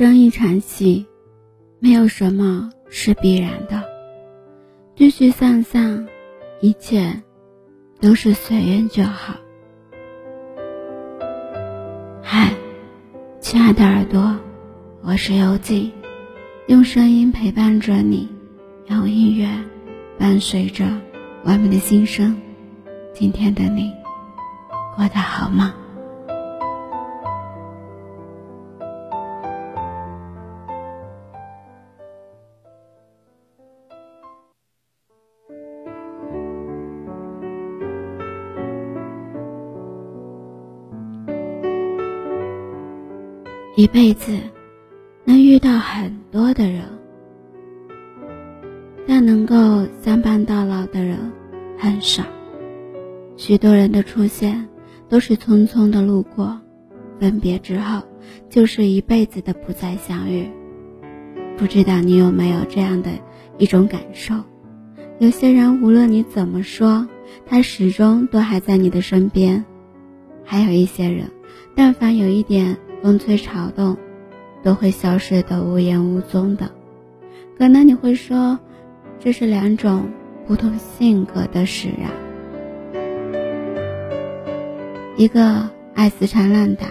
人生一场戏，没有什么是必然的。聚聚散散，一切都是随缘就好。嗨，亲爱的耳朵，我是游记，用声音陪伴着你，用音乐伴随着我们的心声。今天的你过得好吗？一辈子能遇到很多的人，但能够相伴到老的人很少。许多人的出现都是匆匆的路过，分别之后就是一辈子的不再相遇。不知道你有没有这样的一种感受？有些人无论你怎么说，他始终都还在你的身边；还有一些人，但凡有一点。风吹草动，都会消失的无影无踪的。可能你会说，这是两种不同性格的使然，一个爱死缠烂打，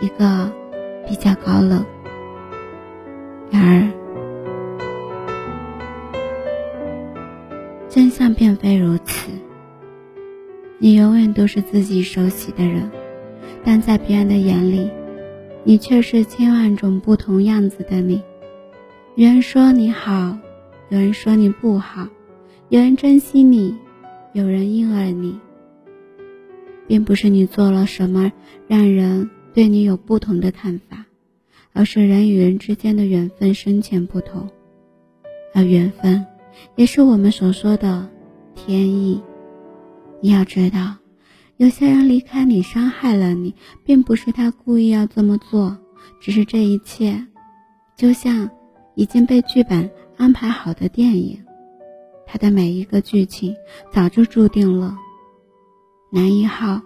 一个比较高冷。然而，真相并非如此。你永远都是自己熟悉的人，但在别人的眼里。你却是千万种不同样子的你，有人说你好，有人说你不好，有人珍惜你，有人厌恶你。并不是你做了什么让人对你有不同的看法，而是人与人之间的缘分深浅不同，而缘分也是我们所说的天意。你要知道。有些人离开你，伤害了你，并不是他故意要这么做，只是这一切，就像已经被剧本安排好的电影，他的每一个剧情早就注定了。男一号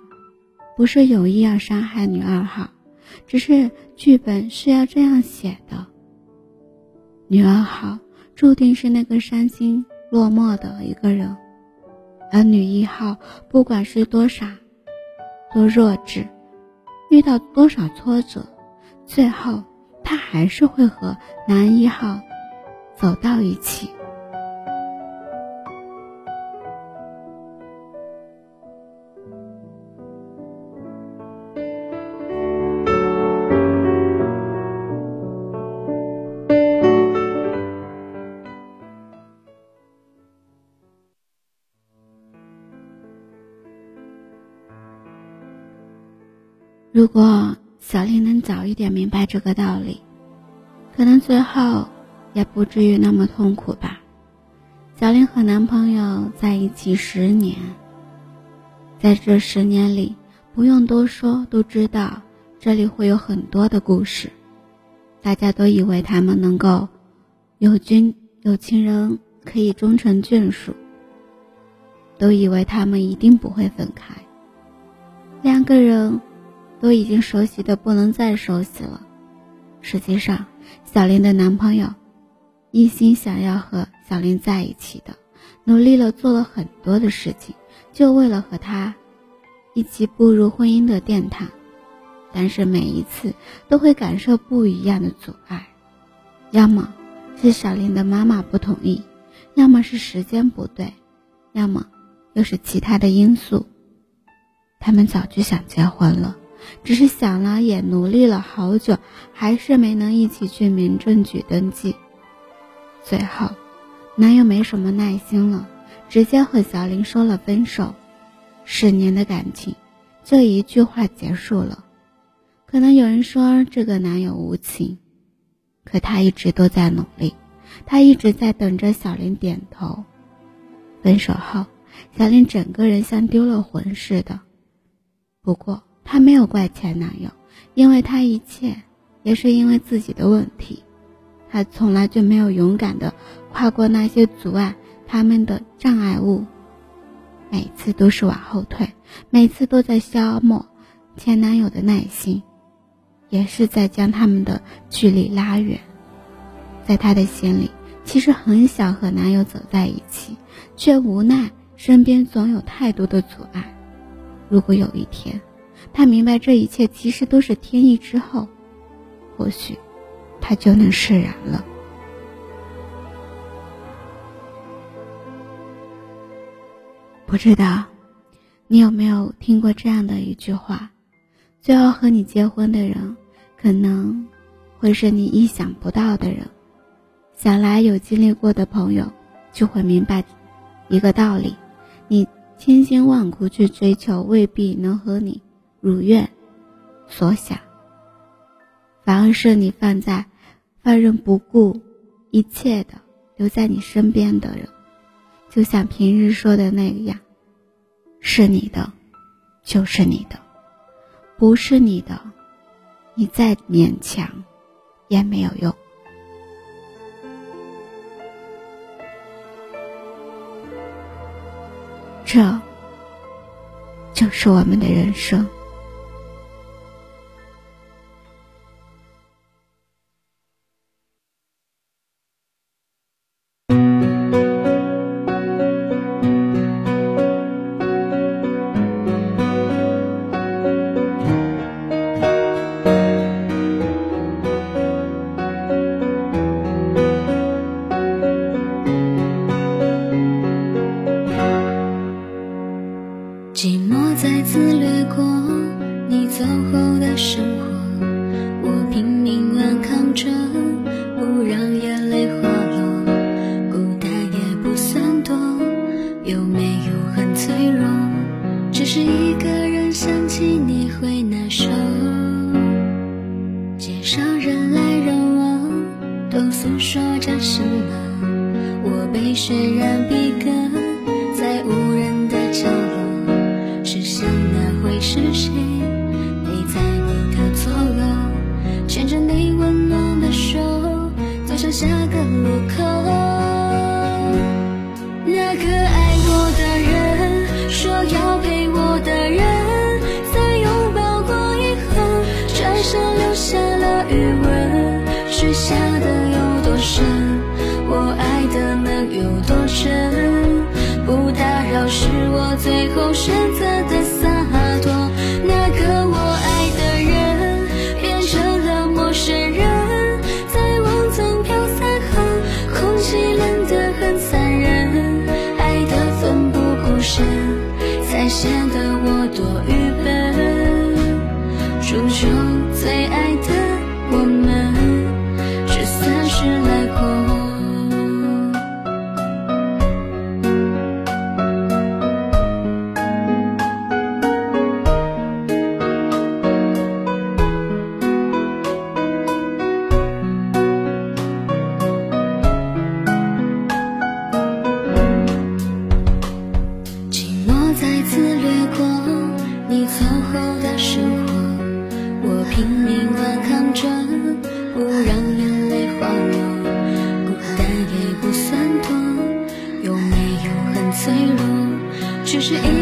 不是有意要伤害女二号，只是剧本是要这样写的。女二号注定是那个伤心落寞的一个人，而女一号不管是多傻。多弱智，遇到多少挫折，最后他还是会和男一号走到一起。如果小林能早一点明白这个道理，可能最后也不至于那么痛苦吧。小林和男朋友在一起十年，在这十年里，不用多说都知道这里会有很多的故事。大家都以为他们能够有君有情人可以终成眷属，都以为他们一定不会分开，两个人。都已经熟悉的不能再熟悉了。实际上，小林的男朋友一心想要和小林在一起的，努力了做了很多的事情，就为了和他一起步入婚姻的殿堂。但是每一次都会感受不一样的阻碍，要么是小林的妈妈不同意，要么是时间不对，要么又是其他的因素。他们早就想结婚了。只是想了，也努力了好久，还是没能一起去民政局登记。最后，男友没什么耐心了，直接和小林说了分手。十年的感情，就一句话结束了。可能有人说这个男友无情，可他一直都在努力，他一直在等着小林点头。分手后，小林整个人像丢了魂似的。不过。她没有怪前男友，因为她一切也是因为自己的问题。她从来就没有勇敢的跨过那些阻碍他们的障碍物，每次都是往后退，每次都在消磨前男友的耐心，也是在将他们的距离拉远。在她的心里，其实很想和男友走在一起，却无奈身边总有太多的阻碍。如果有一天，他明白这一切其实都是天意之后，或许他就能释然了。不知道你有没有听过这样的一句话：最后和你结婚的人，可能会是你意想不到的人。想来有经历过的朋友就会明白一个道理：你千辛万苦去追求，未必能和你如愿所想，反而是你放在放任不顾一切的留在你身边的人，就像平日说的那样，是你的就是你的，不是你的，你再勉强也没有用。这就是我们的人生。渲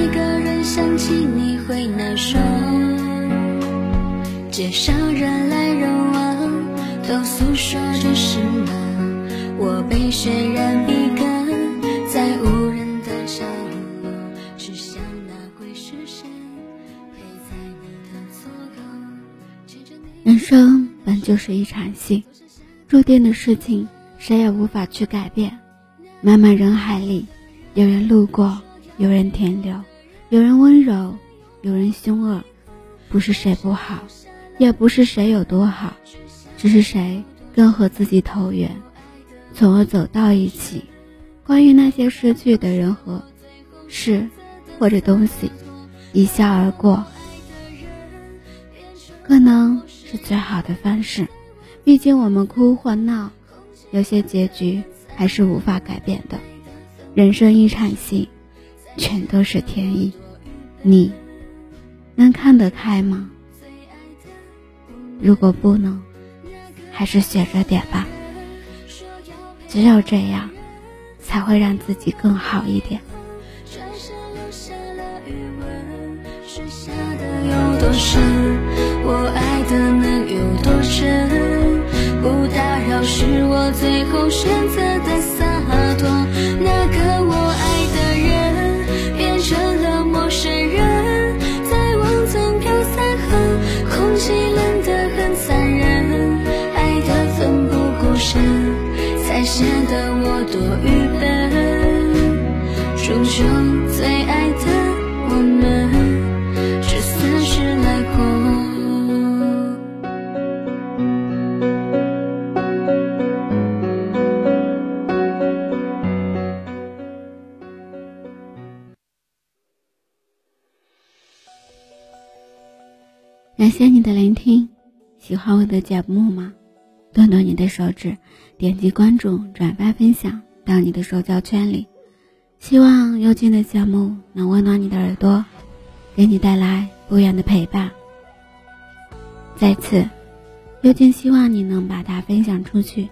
一个人想起你会难受，街上人来人往，都诉说着什么？我被渲染笔杆，在无人的角落，只想那会是谁陪在你的左右。人生本就是一场戏，注定的事情谁也无法去改变。漫漫人海里，有人路过。有人停留，有人温柔，有人凶恶，不是谁不好，也不是谁有多好，只是谁更和自己投缘，从而走到一起。关于那些失去的人和事或者东西，一笑而过，可能是最好的方式。毕竟我们哭或闹，有些结局还是无法改变的。人生一场戏。全都是天意，你能看得开吗？如果不能，还是学着点吧。只有这样，才会让自己更好一点。下的有多深，我爱的能有多真？不打扰是我最后选择的。显得我多愚笨。终究最爱的我们，是似是来过。感谢你的聆听，喜欢我的节目吗？动动你的手指，点击关注、转发、分享到你的社交圈里。希望幽静的节目能温暖你的耳朵，给你带来不一样的陪伴。再次，幽静希望你能把它分享出去，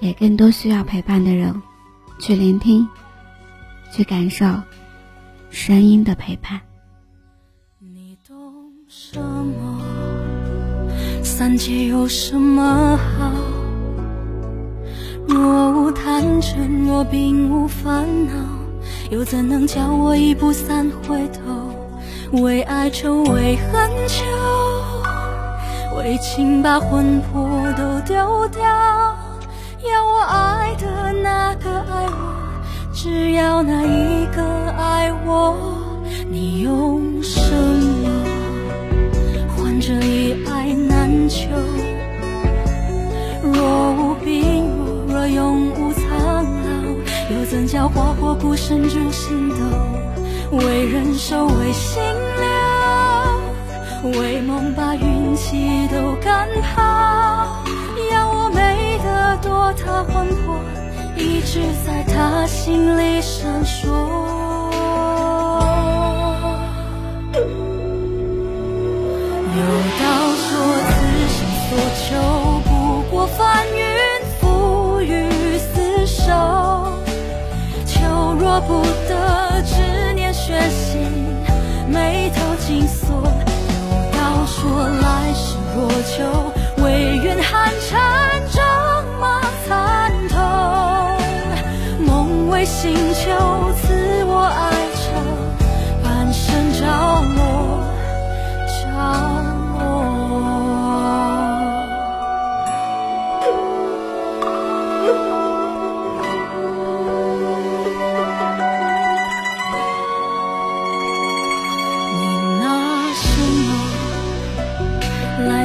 给更多需要陪伴的人，去聆听，去感受声音的陪伴。你懂什么？三界有什么好？若无贪嗔，若并无烦恼，又怎能叫我一步三回头？为爱愁，为恨求，为情把魂魄都丢掉。要我爱的那个爱我，只要那一个爱我。你用什么若无病弱，若永无苍老，又怎叫花火孤身逐星斗？为人守，为心留，为梦把运气都赶跑。要我美得多，他魂魄一直在他心里闪烁。舍不得，执念血腥，眉头紧锁。有道说，来世若求，唯愿寒蝉仗马参透。梦为心囚，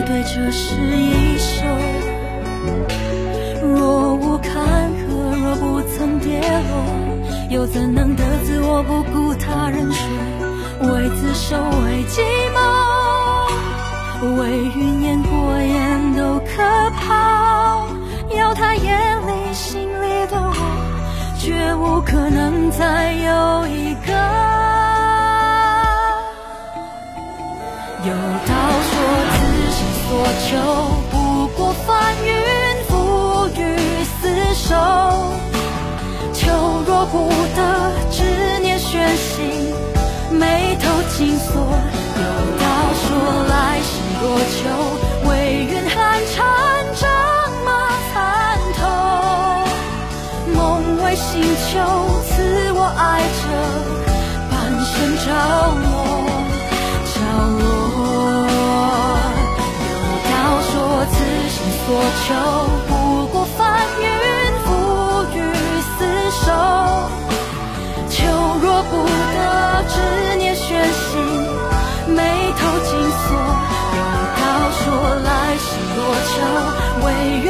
对这是一首？若无坎坷，若不曾跌落，又怎能得自我不顾他人说？为自首，为寂寞，为云烟过眼都可抛。要他眼里心里的我，绝无可能再有一个。求，不过翻云覆雨厮守。求若不得，执念悬心，眉头紧锁。有道说，来世若求，唯愿寒蝉仗马参透。梦为星球，赐我爱着，半生着求，不过翻云覆雨厮守。求若不得，执念悬心，眉头紧锁。有道说，来世若求，唯愿